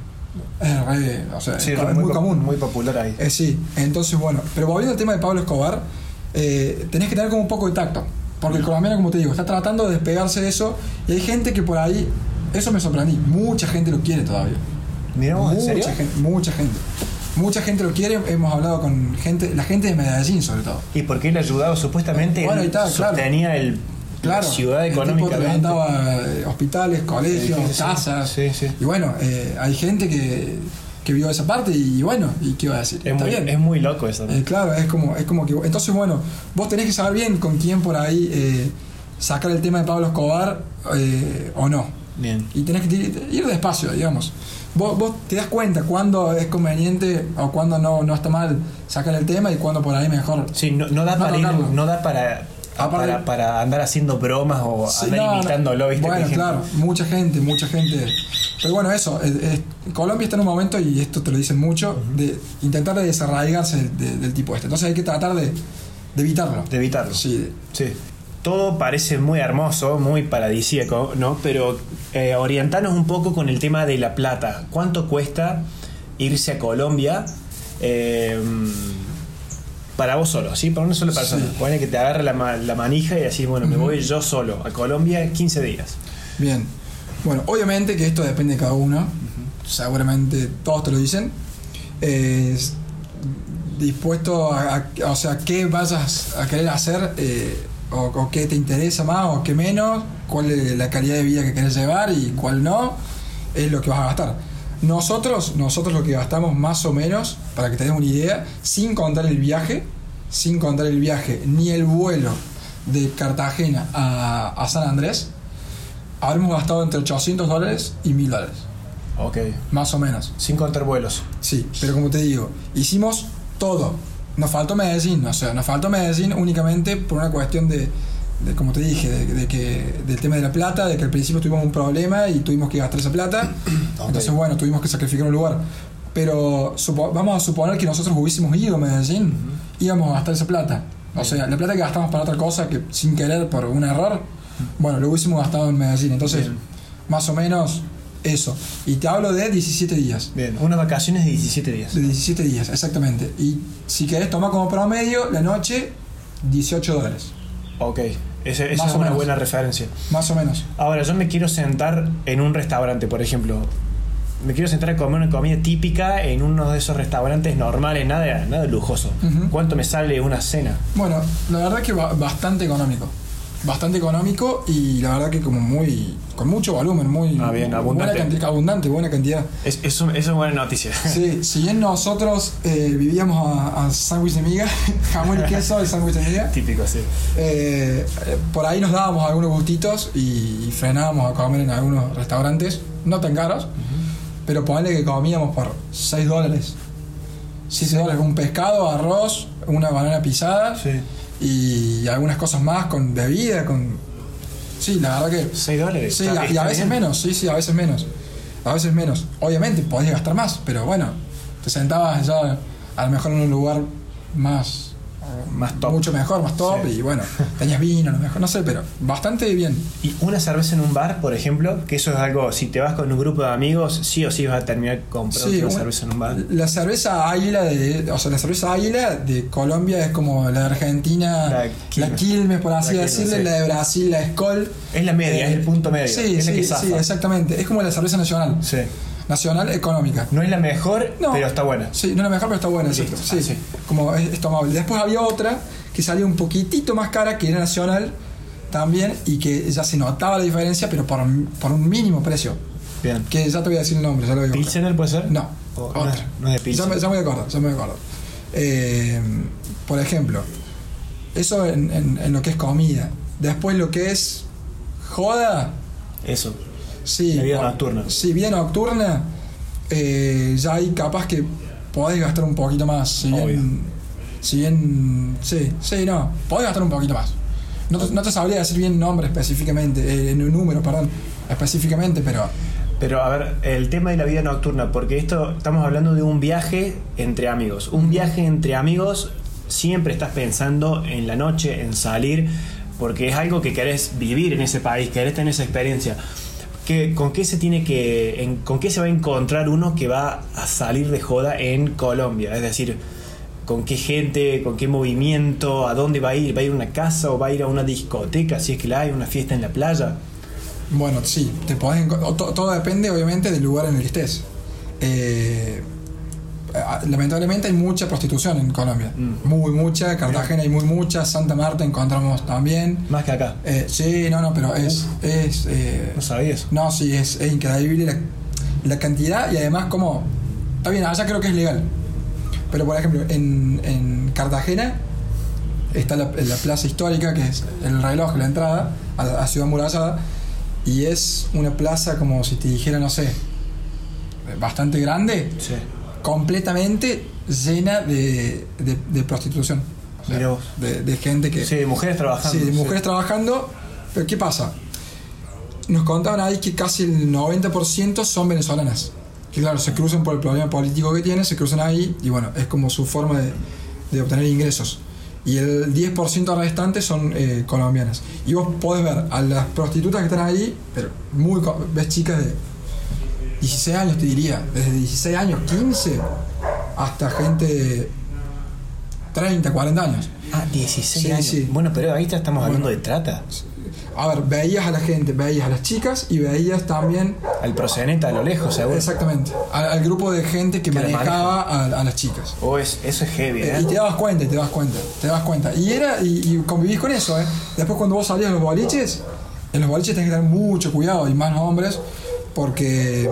es re- o sea, Sí, es, muy, po- común. Muy popular ahí. Eh, sí, entonces bueno. Pero volviendo al tema de Pablo Escobar, eh, tenés que tener como un poco de tacto. Porque el colombiano, como te digo, está tratando de despegarse de eso. Y hay gente que por ahí, eso me sorprendí, mucha gente lo quiere todavía. Mirá vos, ¿en mucha serio? gente, mucha gente. Mucha gente lo quiere, hemos hablado con gente, la gente de Medellín sobre todo. Y porque él ayudaba, supuestamente, Bueno, él está, claro. sostenía el, Claro, la ciudad económicamente. levantaba eh, hospitales, colegios, Sí, sí, casas. Sí, sí. Y bueno, eh, hay gente que, que vio esa parte y bueno, ¿y qué iba a decir? Es Está muy, bien. es muy loco eso. ¿no? Eh, claro, es como, es como que. Entonces, bueno, vos tenés que saber bien con quién por ahí eh, sacar el tema de Pablo Escobar eh, o no. Bien. Y tenés que ir despacio, digamos. Vos, vos te das cuenta cuándo es conveniente o cuándo no, no está mal sacar el tema y cuándo por ahí mejor. Sí, no, no da No para ir- no da para, Aparte- para, para andar haciendo bromas o Sí, andar no, imitándolo, ¿viste? Bueno, claro, mucha gente, mucha gente. Pero bueno, eso, Colombia está en un momento, y esto te lo dicen mucho, de intentar de desarraigarse del, de- del tipo este. Entonces hay que tratar de, de evitarlo. De evitarlo. Sí, Sí. Todo parece muy hermoso, muy paradisíaco, ¿no? Pero eh, orientanos un poco con el tema de la plata. ¿Cuánto cuesta irse a Colombia eh, para vos solo, ¿sí? Para una sola persona. Sí. Pone que te agarre la, ma- la manija y decís, bueno, me voy yo solo a Colombia 15 días. bien. Bueno, obviamente que esto depende de cada uno. Seguramente todos te lo dicen. Es dispuesto a, a- o sea, qué vayas a querer hacer eh, o, o qué te interesa más o qué menos, cuál es la calidad de vida que querés llevar y cuál no, es lo que vas a gastar. Nosotros, nosotros lo que gastamos más o menos, para que te des una idea, sin contar el viaje, sin contar el viaje ni el vuelo de Cartagena a, a San Andrés, habremos gastado entre 800 dólares y 1000 dólares, Ok. más o menos. Sin contar vuelos. Sí, pero como te digo, hicimos todo. Nos faltó Medellín, o sea, nos faltó Medellín únicamente por una cuestión de, de como te dije, de, de que del tema de la plata, de que al principio tuvimos un problema y tuvimos que gastar esa plata. Entonces, bueno, tuvimos que sacrificar un lugar. Pero vamos a suponer que nosotros hubiésemos ido a Medellín, íbamos a gastar esa plata. O sea, la plata que gastamos para otra cosa que sin querer por un error, bueno, lo hubiésemos gastado en Medellín. Entonces, Bien. más o menos eso. Y te hablo de 17 días. Bien, unas vacaciones de 17 días. De 17 días, exactamente. Y si querés tomar como promedio, la noche, 18 dólares. Ok, esa, esa Más es o una menos. buena referencia. Más o menos. Ahora, yo me quiero sentar en un restaurante, por ejemplo. Me quiero sentar a comer una comida típica en uno de esos restaurantes normales, nada, nada lujoso. ¿Cuánto me sale una cena? Bueno, la verdad que ba- bastante económico. Bastante económico y la verdad que como muy con mucho volumen, muy Ah, bien, buena abundante. cantidad, abundante, buena cantidad. Es, es, un- es una buena noticia. Sí, si bien nosotros eh, vivíamos a, a sándwich de miga, jamón y queso y sándwich de miga, Típico, sí. eh, eh, por ahí nos dábamos algunos gustitos y, y frenábamos a comer en algunos restaurantes, no tan caros, pero ponle que comíamos por 6 dólares. 7 dólares, un pescado, arroz, una banana pisada Sí. Y algunas cosas más con bebida, con... Sí, la verdad que... 6 dólares. Sí, a- y a veces bien. menos, sí, sí, a veces menos. A veces menos. Obviamente podías gastar más, pero bueno, te sentabas ya a lo mejor en un lugar más Más top. mucho mejor, más top Sí. y bueno, tenías vino, lo mejor, no sé, pero bastante bien. Y una cerveza en un bar, por ejemplo, que eso es algo, si te vas con un grupo de amigos, sí o sí vas a terminar comprando Sí, una un- cerveza en un bar. La cerveza águila de, o sea, la cerveza águila de Colombia es como la de Argentina, La la Quilmes. Por así sí. la de Brasil, la Skol. Es la media, es el punto medio. Sí, es la que sí, exactamente. Es como la cerveza nacional. Sí. Nacional económica. No es la mejor, No. pero está buena. Sí, no es la mejor, pero está buena. Sí, Ah, sí. Como es, es tomable. Después había otra que salía un poquitito más cara, que era nacional también, y que ya se notaba la diferencia, pero por, por un mínimo precio. Bien. Que ya te voy a decir el nombre, ya lo buscar. ¿Pilsener puede ser? No, O- no, otra. no es de ya, me, ya me voy a acordar, ya me voy a acordar. Eh, por ejemplo, eso en, en- en lo que es comida. Después lo que es joda, Eso. Sí. La vida nocturna. Sí, vida nocturna, eh, ya ahí capaz que podés gastar un poquito más. Si Obvio. bien, si bien, sí, sí, no, podés gastar un poquito más. No te, no te sabría decir bien nombre específicamente, eh, en un número, perdón, específicamente, pero Pero a ver, el tema de la vida nocturna, porque esto estamos hablando de un viaje entre amigos. Un viaje entre amigos siempre estás pensando en la noche, en salir, porque es algo que querés vivir en ese país, querés tener esa experiencia. ¿Qué, ¿Con qué se tiene que, en- con qué se va a encontrar uno que va a salir de joda en Colombia? Es decir, con qué gente, con qué movimiento, a dónde va a ir, va a ir a una casa o va a ir a una discoteca, si es que la hay, una fiesta en la playa. Bueno, sí, te podés enco- o to- todo depende obviamente del lugar en el que estés. Eh, lamentablemente hay mucha prostitución en Colombia, Mm. muy mucha, Cartagena hay muy mucha, Santa Marta encontramos también. Más que acá. Eh, sí, no, no, pero es, es eh, No sabías. no, sí, es, es increíble la, la cantidad y además como, está bien, allá creo que es legal, pero por ejemplo en, en Cartagena está la, la plaza histórica que es el reloj, la entrada a a Ciudad Murallada y es una plaza como si te dijera, no sé, bastante grande, Sí. Completamente llena de, de- de prostitución. O sea, Mirá vos. de, de gente que... Sí, de mujeres trabajando. Sí, de mujeres trabajando. Pero ¿qué pasa? Nos contaban ahí que casi el 90% son venezolanas. Que claro, se cruzan por el problema político que tienen, se cruzan ahí y bueno, es como su forma de, de obtener ingresos. Y el 10% restante son eh, colombianas. Y vos podés ver a las prostitutas que están ahí, pero muy. ves chicas de 16 años, te diría, desde 16 años, 15, hasta gente de 30, 40 años. Ah, 16 Sí, años. sí. Bueno, pero ahí estamos Bueno. hablando de trata. A ver, veías a la gente, veías a las chicas y veías también Al proxeneta a lo lejos, seguro. exactamente al, al grupo de gente que, manejaba a, a las chicas. Oh, es, eso es heavy, Eh, ¿eh? Y te dabas cuenta, y te das cuenta, te das cuenta. Y era, y, y convivís con eso, ¿eh? Después cuando vos salías a los boliches, en los boliches tenés que tener mucho cuidado, y más hombres, porque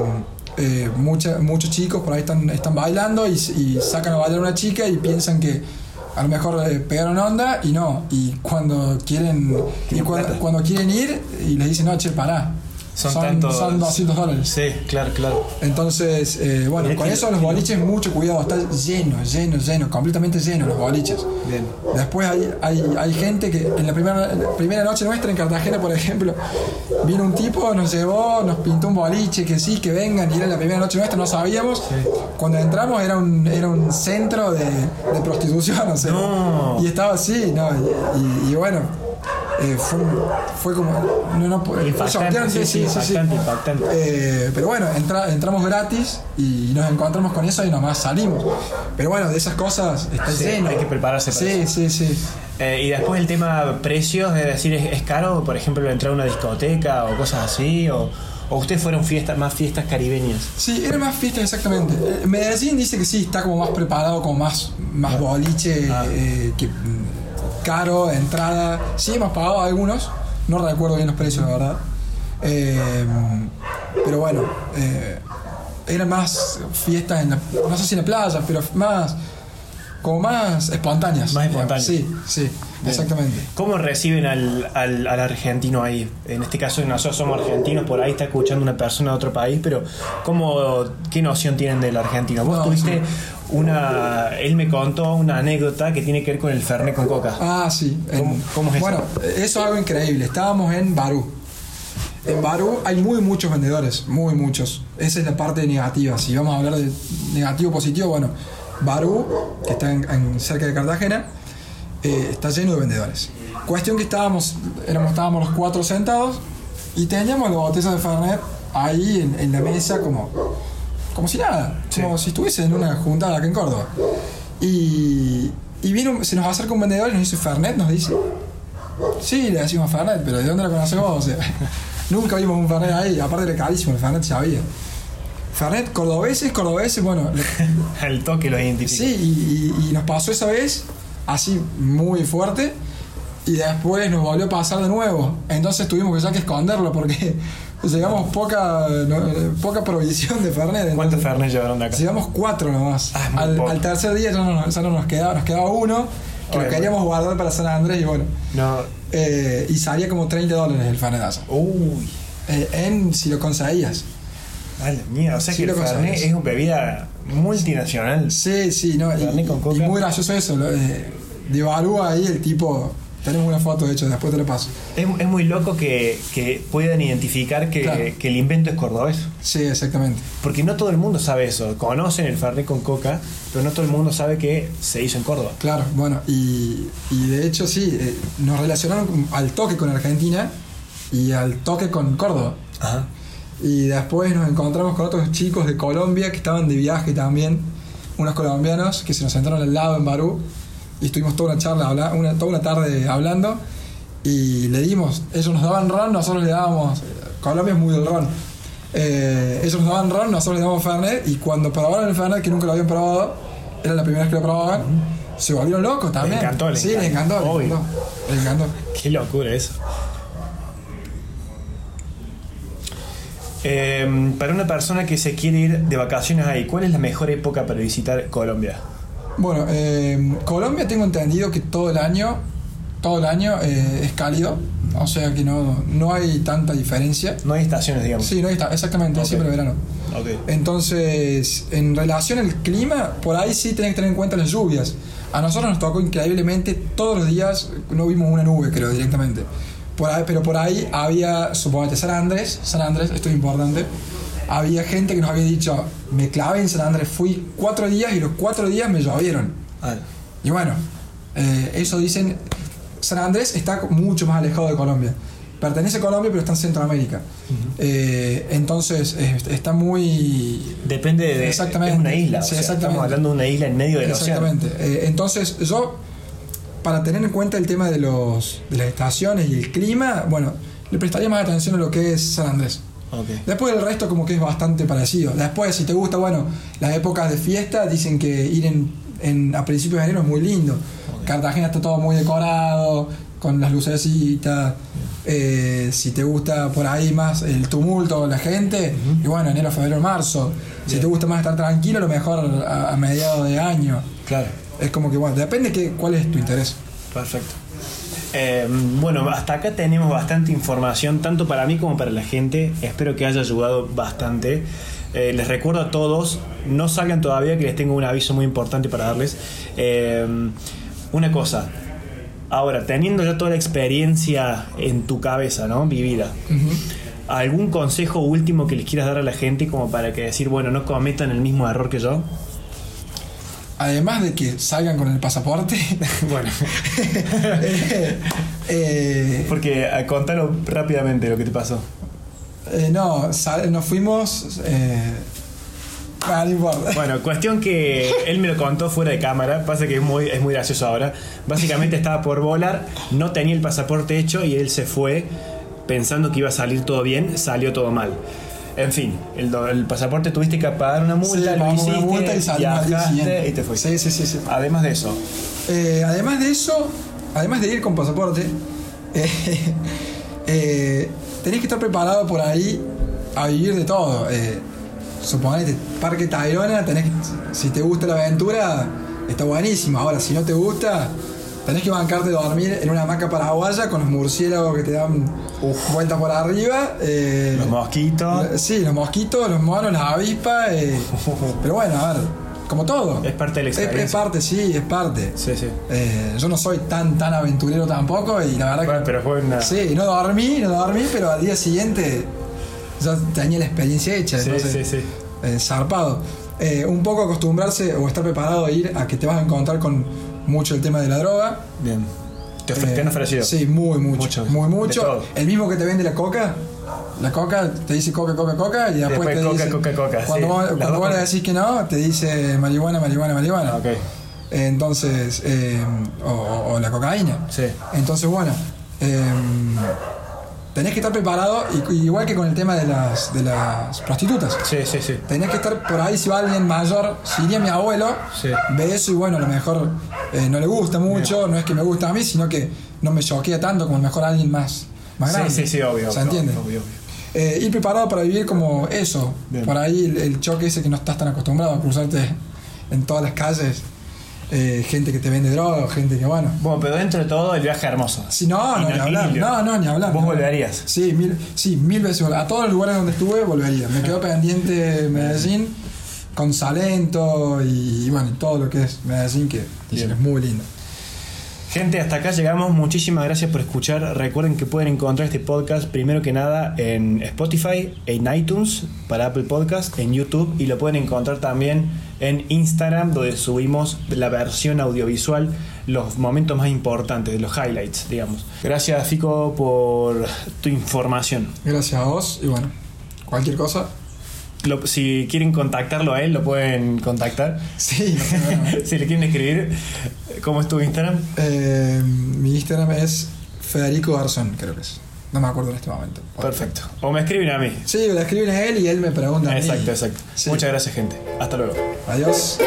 eh, mucha- muchos chicos por ahí están, están bailando y, y sacan a bailar a una chica y piensan que a lo mejor eh, pegaron onda y no. Y cuando quieren, y cuando, cuando quieren ir y les dicen, no, che, pará. Son son, tantos- son 200 dólares. Sí, claro, claro. Entonces, eh, bueno, con eso los boliches, mucho cuidado, está lleno, lleno, lleno, completamente lleno los boliches. Bien. Después hay, hay, hay gente que en la primera, primera noche nuestra en Cartagena, por ejemplo, vino un tipo, nos llevó, nos pintó un boliche, que sí, que vengan, y era la primera noche nuestra, no sabíamos. Cuando entramos era un, era un centro de, de prostitución, o sea, No. y estaba así, ¿no? Y, y- y bueno, eh, fue, fue como... No, no, fue Impactante, choqueante, sí, sí, impactante, impactante. eh, pero bueno, entra- entramos gratis y nos encontramos con eso y nomás salimos. Pero bueno, de esas cosas está Sí, lleno. hay que prepararse para Sí, eso. sí, sí. Eh, y después el tema precios, es decir, ¿es, es caro, por ejemplo, entrar a una discoteca o cosas así? ¿O, o ustedes fueron fiestas, más fiestas caribeñas? Sí, era más fiesta exactamente. Eh, Medellín dice que sí, está como más preparado, como más, más boliche, Ah. eh, que caro, entrada. Sí, hemos pagado algunos, No recuerdo bien los precios, la verdad. Eh, pero bueno, eh, eran más fiestas en la, no sé si en la playa, pero más como más espontáneas. Más espontáneas. Sí, sí, Bien. exactamente. ¿Cómo reciben al, al, al argentino ahí? En este caso nosotros somos argentinos, por ahí está escuchando una persona de otro país, pero ¿cómo, ¿qué noción tienen del argentino? Vos No, tuviste sí. una... Él me contó una anécdota que tiene que ver con el Fernet con coca. Ah, sí. en- ¿Cómo- es eso? bueno, eso es algo increíble. Estábamos en Barú. En Barú hay muy muchos vendedores, muy muchos. Esa es la parte negativa. Si vamos a hablar de negativo positivo, bueno, Barú, que está en- en- cerca de Cartagena, eh, está lleno de vendedores. Cuestión que estábamos, éramos, estábamos los cuatro sentados y teníamos la botella de Fernet ahí en, en la mesa como, como si nada, Sí. como si estuviese en una juntada acá en Córdoba. Y, y vino, se nos acerca un vendedor y nos dice, Fernet, nos dice. Sí, le decimos Fernet, pero ¿de dónde lo conoces vos? O sea, nunca vimos un Fernet ahí, aparte era carísimo, el Fernet se había. Fernet, cordobeses, cordobeses, bueno, El toque lo identifica. sí, y, y- y nos pasó esa vez, así muy fuerte, y después nos volvió a pasar de nuevo. Entonces tuvimos que ya que esconderlo porque llegamos poca, no, poca provisión de Fernet. ¿Cuántos Fernet llevaron de acá? Llevamos cuatro nomás. Ah, al, tercer día ya no, ya no nos quedaba, nos quedaba uno que Oye, lo queríamos guardar para San Andrés y bueno. No. eh, y salía como 30 dólares el Fernet Uy. eh, en si lo conseguías. A la mierda. O sea Sí, que el Fernet es una bebida multinacional. Sí, sí, no. Y, con coca. y muy gracioso eso. Lo, eh, de Balúa ahí el tipo. Tenemos una foto de hecho, después te la paso. Es, es muy loco que, que puedan identificar que, Claro. que el invento es cordobés. Sí, exactamente. Porque no todo el mundo sabe eso. Conocen el Fernet con coca, pero no todo el mundo sabe que se hizo en Córdoba. Claro, bueno, y, y de hecho sí, eh, nos relacionaron al toque con Argentina y al toque con Córdoba. Ajá. Y después nos encontramos con otros chicos de Colombia que estaban de viaje también, unos colombianos que se nos sentaron al lado en Barú y estuvimos toda una charla, una, toda una tarde hablando y le dimos, ellos nos daban ron, nosotros le dábamos, Colombia es muy del ron, Eh, ellos nos daban ron, nosotros le dábamos Fernet y cuando probaron el Fernet, que nunca lo habían probado, era la primera vez que lo probaban, se volvieron locos también. encantó, les sí, encantó. Obvio. encantó, les encantó. Qué locura eso. Eh, para una persona que se quiere ir de vacaciones ahí, ¿cuál es la mejor época para visitar Colombia? Bueno, eh, Colombia tengo entendido que todo el año, todo el año eh, es cálido, o sea que no, no hay tanta diferencia. No hay estaciones, digamos. Sí, no está, exactamente, es Ok. siempre verano. Entonces, en relación al clima, por ahí sí tenés que tener en cuenta las lluvias. A nosotros nos tocó increíblemente todos los días, no vimos una nube, creo, directamente. Por ahí, pero por ahí había, suponete, San Andrés, San Andrés, esto es importante. Había gente que nos había dicho, me clavé en San Andrés, fui cuatro días y los cuatro días me llovieron. Ah, Y bueno, eh, eso dicen. San Andrés está mucho más alejado de Colombia. Pertenece a Colombia, pero está en Centroamérica. Eh, entonces, eh, está muy. Depende de. Exactamente. Es una isla. o Sí, sea, exactamente. Estamos hablando de una isla en medio del océano. Exactamente. Eh, entonces, yo, para tener en cuenta el tema de, los, de las estaciones y el clima, bueno, le prestaría más atención a lo que es San Andrés. Después el resto como que es bastante parecido. Después, si te gusta, bueno, las épocas de fiesta, dicen que ir en, en- a principios de enero es muy lindo. Cartagena está todo muy decorado, con las lucecitas. Eh, si te gusta por ahí más el tumulto, la gente, y bueno, enero, febrero, marzo. Si Bien. te gusta más estar tranquilo, lo mejor a, a mediados de año. Claro. Es como que, bueno, depende que, cuál es tu interés. Perfecto. Eh, bueno, hasta acá tenemos bastante información, tanto para mí como para la gente. Espero que haya ayudado bastante. Eh, les recuerdo a todos, no salgan todavía, que les tengo un aviso muy importante para darles. Eh, una cosa, ahora, teniendo ya toda la experiencia en tu cabeza, ¿no? Vivida. ¿Algún consejo último que les quieras dar a la gente como para que decir, bueno, no cometan el mismo error que yo? Además de que salgan con el pasaporte, bueno, eh, eh, porque a contaros rápidamente lo que te pasó. Eh, no, nos fuimos. Eh, ah, no importa. Bueno, cuestión que él me lo contó fuera de cámara, pasa que es muy, es muy gracioso ahora. Básicamente estaba por volar, no tenía el pasaporte hecho y él se fue pensando que iba a salir todo bien, salió todo mal. En fin, el, el pasaporte tuviste que pagar una multa, Sí, lo pagamos una hiciste, multa y viajaste y te fuiste. Sí, sí, sí, sí. Además de eso, Eh, además de eso, además de ir con pasaporte, eh, Eh, tenés que estar preparado por ahí a vivir de todo. Eh, suponete, Parque Tayrona, tenés que- si te gusta la aventura, está buenísimo. Ahora, si no te gusta, tenés que bancarte de dormir en una hamaca paraguaya con los murciélagos que te dan vueltas por arriba. eh, Los mosquitos. Sí, los mosquitos, los monos, las avispas. eh, pero bueno, a ver, como todo. Es parte de la Es- experiencia. Es, parte, sí, es parte. Sí, sí. Eh, yo no soy tan tan aventurero tampoco y la verdad Bueno, que. pero fue una. Sí, no dormí, no dormí, pero al día siguiente ya tenía la experiencia hecha. Sí, entonces, sí, sí. zarpado. Un poco acostumbrarse o estar preparado a ir a que te vas a encontrar con mucho el tema de la droga. Bien. ¿Te, ofre- Eh, te han ofrecido? Sí, muy mucho. Mucho. Muy De mucho. todo. El mismo que te vende la coca. La coca te dice coca, coca, coca y después, Después te coca, dice. coca, coca, Cuando, sí. vos, cuando vos le decís que no, te dice marihuana, marihuana, marihuana. Ok. Entonces, eh, o, o- o la cocaína. Sí. Entonces, bueno, eh, tenés que estar preparado, y- igual que con el tema de las, de las prostitutas. Sí, sí, sí. Tenés que estar por ahí si va alguien mayor, si iría mi abuelo, Sí. ve eso y bueno, a lo mejor eh, no le gusta mucho, no es que me gusta a mí, sino que no me choquea tanto como a lo mejor alguien más, más Sí, grande. sí, sí, obvio. ¿Se entiende? Obvio, obvio. Eh, ir preparado para vivir como eso. Bien. Por ahí el, el choque ese que no estás tan acostumbrado a cruzarte en todas las calles. Eh, gente que te vende droga, o gente que bueno. Bueno, pero dentro de todo, el viaje hermoso. Si no, no, ni hablar. No, no, ni hablar. ¿Vos No. volverías? Sí, mil, sí, mil veces. A todos los lugares donde estuve volvería. Me quedó pendiente Medellín con Salento y, bueno, y todo lo que es Medellín, que dicen es muy lindo. Gente, hasta acá llegamos. Muchísimas gracias por escuchar. Recuerden que pueden encontrar este podcast primero que nada en Spotify, en iTunes para Apple Podcast, en YouTube y lo pueden encontrar también en Instagram donde subimos la versión audiovisual, los momentos más importantes, los highlights, digamos. Gracias Fico por tu información. Gracias a vos y bueno, cualquier cosa. Lo- si quieren contactarlo a él, lo pueden contactar. Sí, no si le quieren escribir, ¿cómo es tu Instagram? Eh, mi Instagram es Federico Garzón, creo que es. No me acuerdo en este momento. Perfecto. O me escriben a mí. Sí, le escriben a él y él me pregunta. a mí. Exacto, exacto. Sí. Muchas gracias, gente. Hasta luego. Adiós.